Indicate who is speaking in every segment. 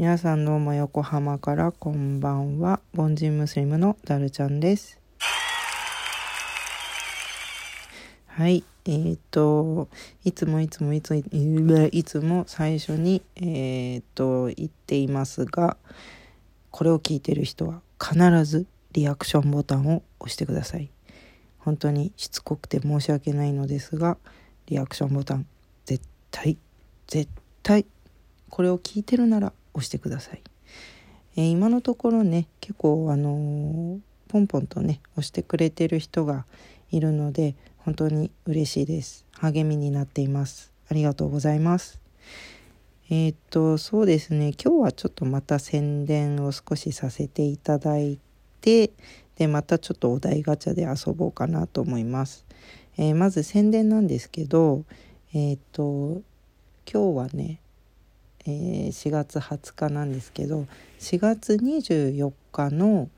Speaker 1: 皆さんどうも横浜からこんばんは。凡人ムスリムのダルちゃんです。はい。えー、といつもいつもいつもいつも最初にえー、と言っていますがこれを聞いてる人は必ずリアクションボタンを押してください。本当にしつこくて申し訳ないのですがリアクションボタン絶対絶対これを聞いてるなら押してください、えー、今のところね結構あのー、ポンポンとね押してくれてる人がいるので本当に嬉しいです。励みになっています。ありがとうございます。えー、っとそうですね。今日はちょっとまた宣伝を少しさせていただいてでまたちょっとお題ガチャで遊ぼうかなと思います、えー、まず宣伝なんですけどえっと今日はねえー、4月20日なんですけど4月24日の、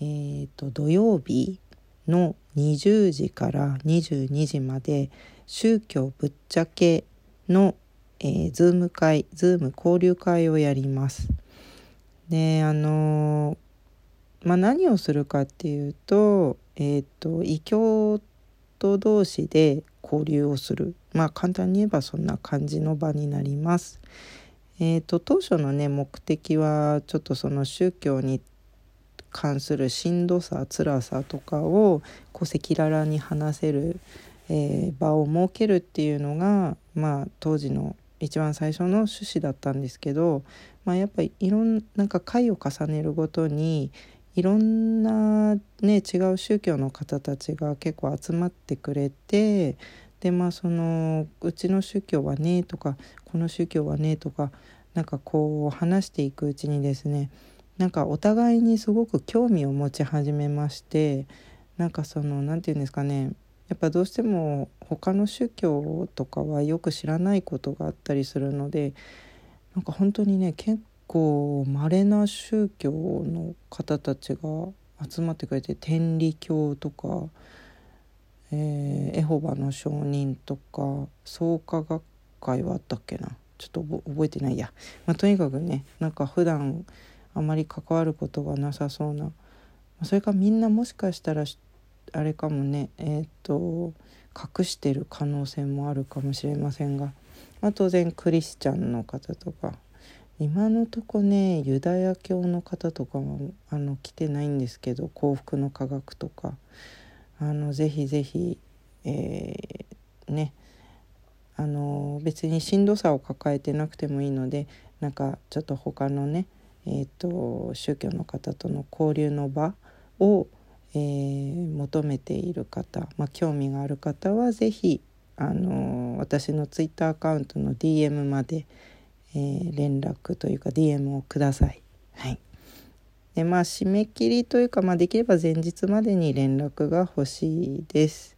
Speaker 1: えーと、土曜日の20時から22時まで宗教ぶっちゃけの、えー、 Zoom 会 Zoom 交流会をやります。であのー、まあ、何をするかっていうと,、えーと異教徒同士で交流をするまあ簡単に言えばそんな感じの場になります。えーと、当初のね目的はちょっとその宗教に関するしんどさ辛さとかを赤裸々に話せる、えー、場を設けるっていうのが、まあ、当時の一番最初の趣旨だったんですけど、まあ、やっぱりいろんなんか回を重ねるごとにいろんな、ね、違う宗教の方たちが結構集まってくれてでまあそのうちの宗教はねとかこの宗教はねとかなんかこう話していくうちにですねなんかお互いにすごく興味を持ち始めましてなんかその何て言うんですかねやっぱどうしても他の宗教とかはよく知らないことがあったりするのでなんか本当にね結構稀な宗教の方たちが集まってくれて天理教とかえー、エホバの証人とか創価学会はあったっけな。ちょっと覚えてないや、まあ、とにかくねなんか普段あまり関わることがなさそうな。それかみんなもしかしたらあれかもねえっ、ー、と隠してる可能性もあるかもしれませんが、まあ、当然クリスチャンの方とか今のとこねユダヤ教の方とかもあの来てないんですけど幸福の科学とか。あのぜひぜひ、えー、ね。あの別にしんどさを抱えてなくてもいいのでなんかちょっと他のね、えーと、宗教の方との交流の場を、えー、求めている方、まあ、興味がある方は是非あの私のツイッターアカウントの DM まで、えー、連絡というか DM をください。はいでまあ締め切りというか、まあ、できれば前日までに連絡が欲しいです。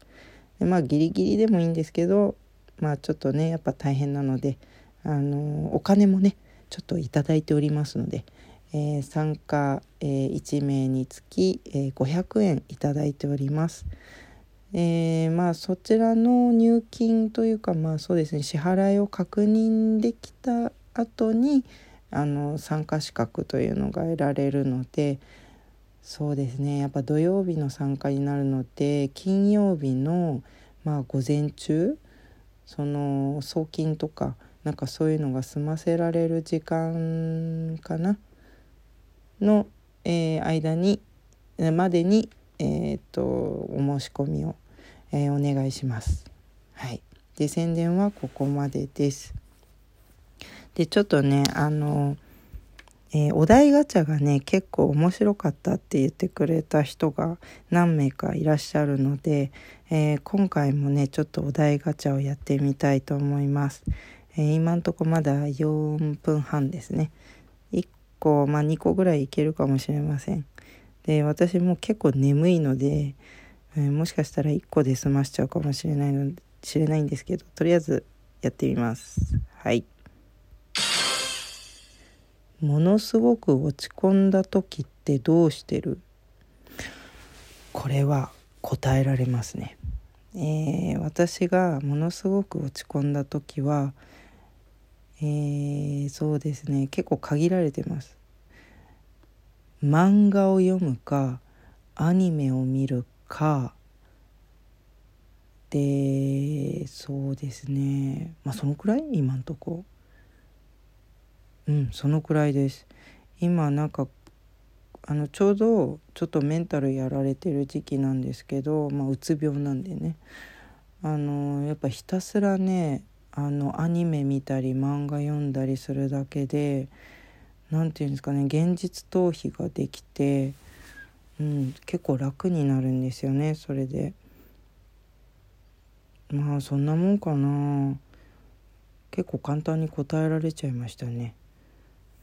Speaker 1: でまあギリギリでもいいんですけどまあちょっとねやっぱ大変なのであのお金もねちょっと頂いておりますので、えー、参加、えー、1名につき、えー、500円頂いております。えー、まあそちらの入金というかまあそうですね支払いを確認できた後にあの参加資格というのが得られるのでそうですねやっぱ土曜日の参加になるので金曜日のまあ午前中その送金とかなんかそういうのが済ませられる時間かなの、えー、間にまでに、えーと、お申し込みを、えー、お願いします。はい、で宣伝はここまでです。でちょっとねあの、えー、お題ガチャがね結構面白かったって言ってくれた人が何名かいらっしゃるので、えー、今回もねちょっとお題ガチャをやってみたいと思います。えー、今んとこまだ4分半ですね。1個まあ2個ぐらいいけるかもしれません。で私も結構眠いので、え、もしかしたら1個で済ましちゃうかもしれないの知れないんですけどとりあえずやってみます。はい。ものすごく落ち込んだ時ってどうしてる？これは答えられますね。えー、私がものすごく落ち込んだ時は、えー、そうですね。結構限られてます。漫画を読むかアニメを見るか。でそうですね。まあそのくらい？今んとこ。うんそのくらいです今なんかあのちょうどちょっとメンタルやられてる時期なんですけど、まあ、うつ病なんでねあのやっぱひたすらねあのアニメ見たり漫画読んだりするだけで何て言うんですかね現実逃避ができて、うん、結構楽になるんですよねそれで。まあそんなもんかな結構簡単に答えられちゃいましたね。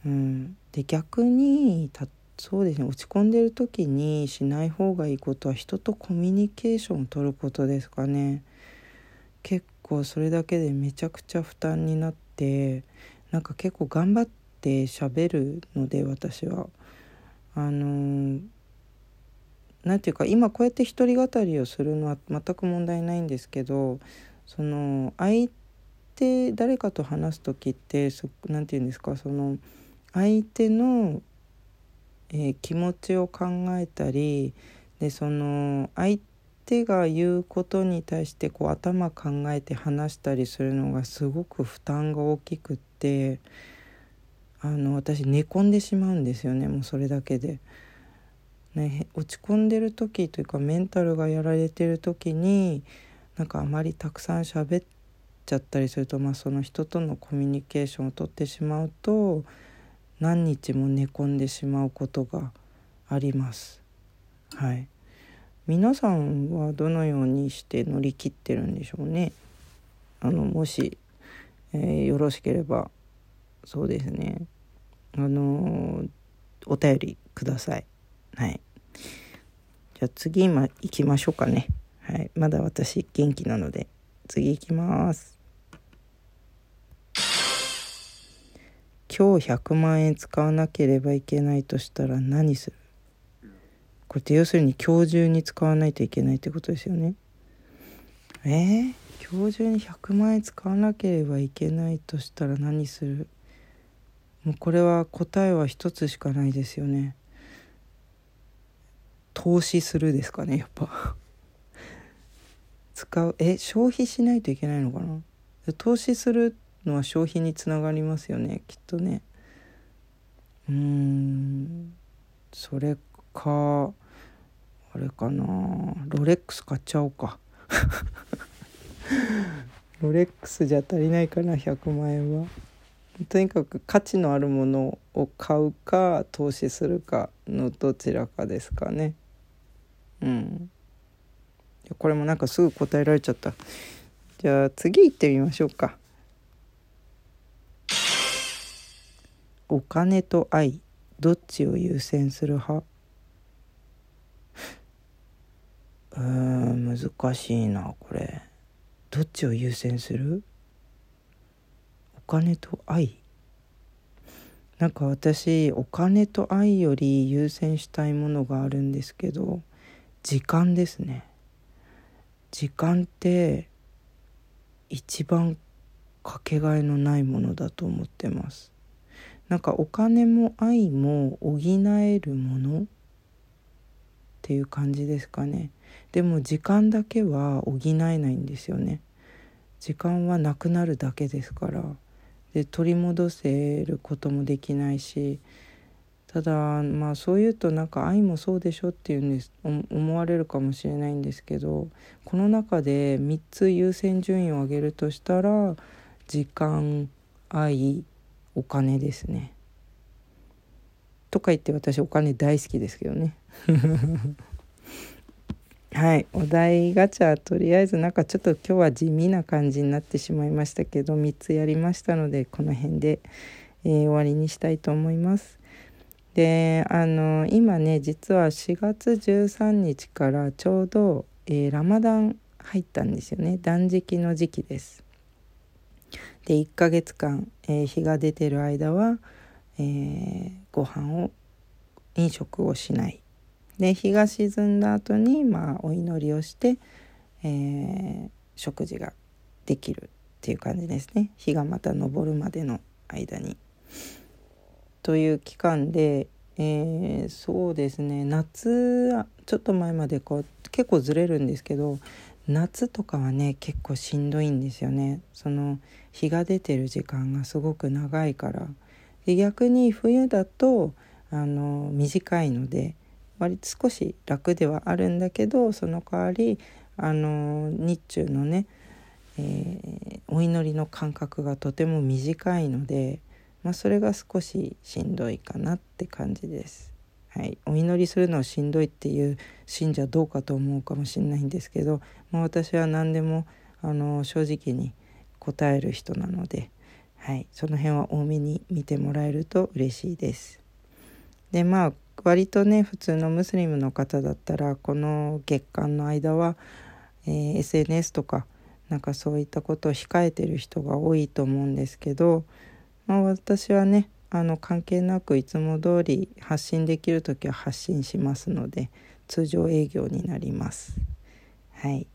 Speaker 1: うん、で逆にたそうですね落ち込んでる時にしない方がいいことは人とコミュニケーションを取ることですかね。結構それだけでめちゃくちゃ負担になってなんか結構頑張って喋るので私は。あの何て言うか今こうやって一人語りをするのは全く問題ないんですけどその相手誰かと話す時って何て言うんですかその相手の、えー、気持ちを考えたりでその相手が言うことに対してこう頭考えて話したりするのがすごく負担が大きくってあの私寝込んでしまうんですよねもうそれだけで。ね、落ち込んでる時というかメンタルがやられてる時になんかあまりたくさん喋っちゃったりすると、まあ、その人とのコミュニケーションをとってしまうと何日も寝込んでしまうことがあります。はい、皆さんはどのようにして乗り切ってるんでしょうね。あのもし、えー、よろしければそうですねあのー、お便りください。はい。じゃあ次今行きましょうかね。はい。まだ私元気なので次行きます。今日100万円使わなければいけないとしたら何する？これって要するに今日中に使わないといけないってことですよね。えー、今日中に100万円使わなければいけないとしたら何する？もうこれは答えは一つしかないですよね。投資するですかねやっぱ。使う？え消費しないといけないのかな？投資するのは消費につながりますよねきっとね。うんそれかあれかな。ロレックス買っちゃおうか。ロレックスじゃ足りないかな100万円は。とにかく価値のあるものを買うか投資するかのどちらかですかね。うん。これもなんかすぐ答えられちゃった。じゃあ次行ってみましょうか。お金と愛どっちを優先する派？うん難しいなこれ。どっちを優先する？お金と愛？なんか私お金と愛より優先したいものがあるんですけど時間ですね。時間って一番かけがえのないものだと思ってます。なんかお金も愛も補えるものっていう感じですかね。でも時間だけは補えないんですよね。時間はなくなるだけですから。で取り戻せることもできないし。ただまあそう言うとなんか愛もそうでしょっていうんです思われるかもしれないんですけどこの中で3つ優先順位を上げるとしたら時間愛お金ですね。とか言って私お金大好きですけどね。はいお題ガチャとりあえずなんかちょっと今日は地味な感じになってしまいましたけど3つやりましたのでこの辺で、えー、終わりにしたいと思います。であの今ね実は4月13日からちょうど、えー、ラマダン入ったんですよね断食の時期です。で1ヶ月間、えー、日が出てる間は、えー、ご飯を飲食をしない。で日が沈んだ後にまあお祈りをして、えー、食事ができるっていう感じですね。日がまた昇るまでの間に。という期間で、えー、そうですね。夏ちょっと前までこう結構ずれるんですけど夏とかはね結構しんどいんですよねその日が出てる時間がすごく長いからで逆に冬だとあの短いので割と少し楽ではあるんだけどその代わりあの日中のね、えー、お祈りの間隔がとても短いので、まあ、それが少ししんどいかなって感じです。はい、お祈りするのはしんどいっていう信者どうかと思うかもしれないんですけど、まあ、私は何でもあの正直に答える人なので、はい、その辺は多めに見てもらえると嬉しいです。でまあ割とね普通のムスリムの方だったらこの月間の間は、えー、SNS とかなんかそういったことを控えてる人が多いと思うんですけど、まあ、私はねあの関係なくいつも通り発信できる時は発信しますので通常営業になります。はい。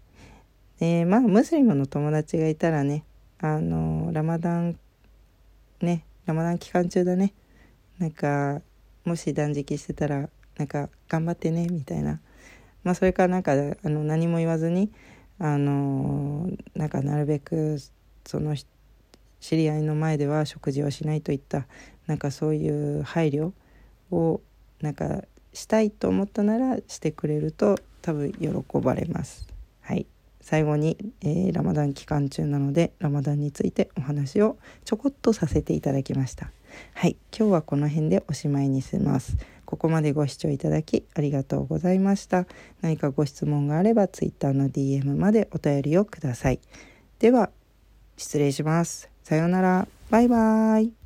Speaker 1: でまあムスリムの友達がいたらねあのラマダンねラマダン期間中だねなんかもし断食してたらなんか頑張ってねみたいなまあそれからなんかあの何も言わずにあのなんかなるべくその知り合いの前では食事をしないといったなんかそういう配慮をなんかしたいと思ったならしてくれると多分喜ばれます。はい最後に、えー、ラマダン期間中なのでラマダンについてお話をちょこっとさせていただきました。はい、今日はこの辺でおしまいにします。ここまでご視聴いただきありがとうございました。何かご質問があれば Twitter の DM までお便りをください。では失礼します。さようなら。バイバーイ。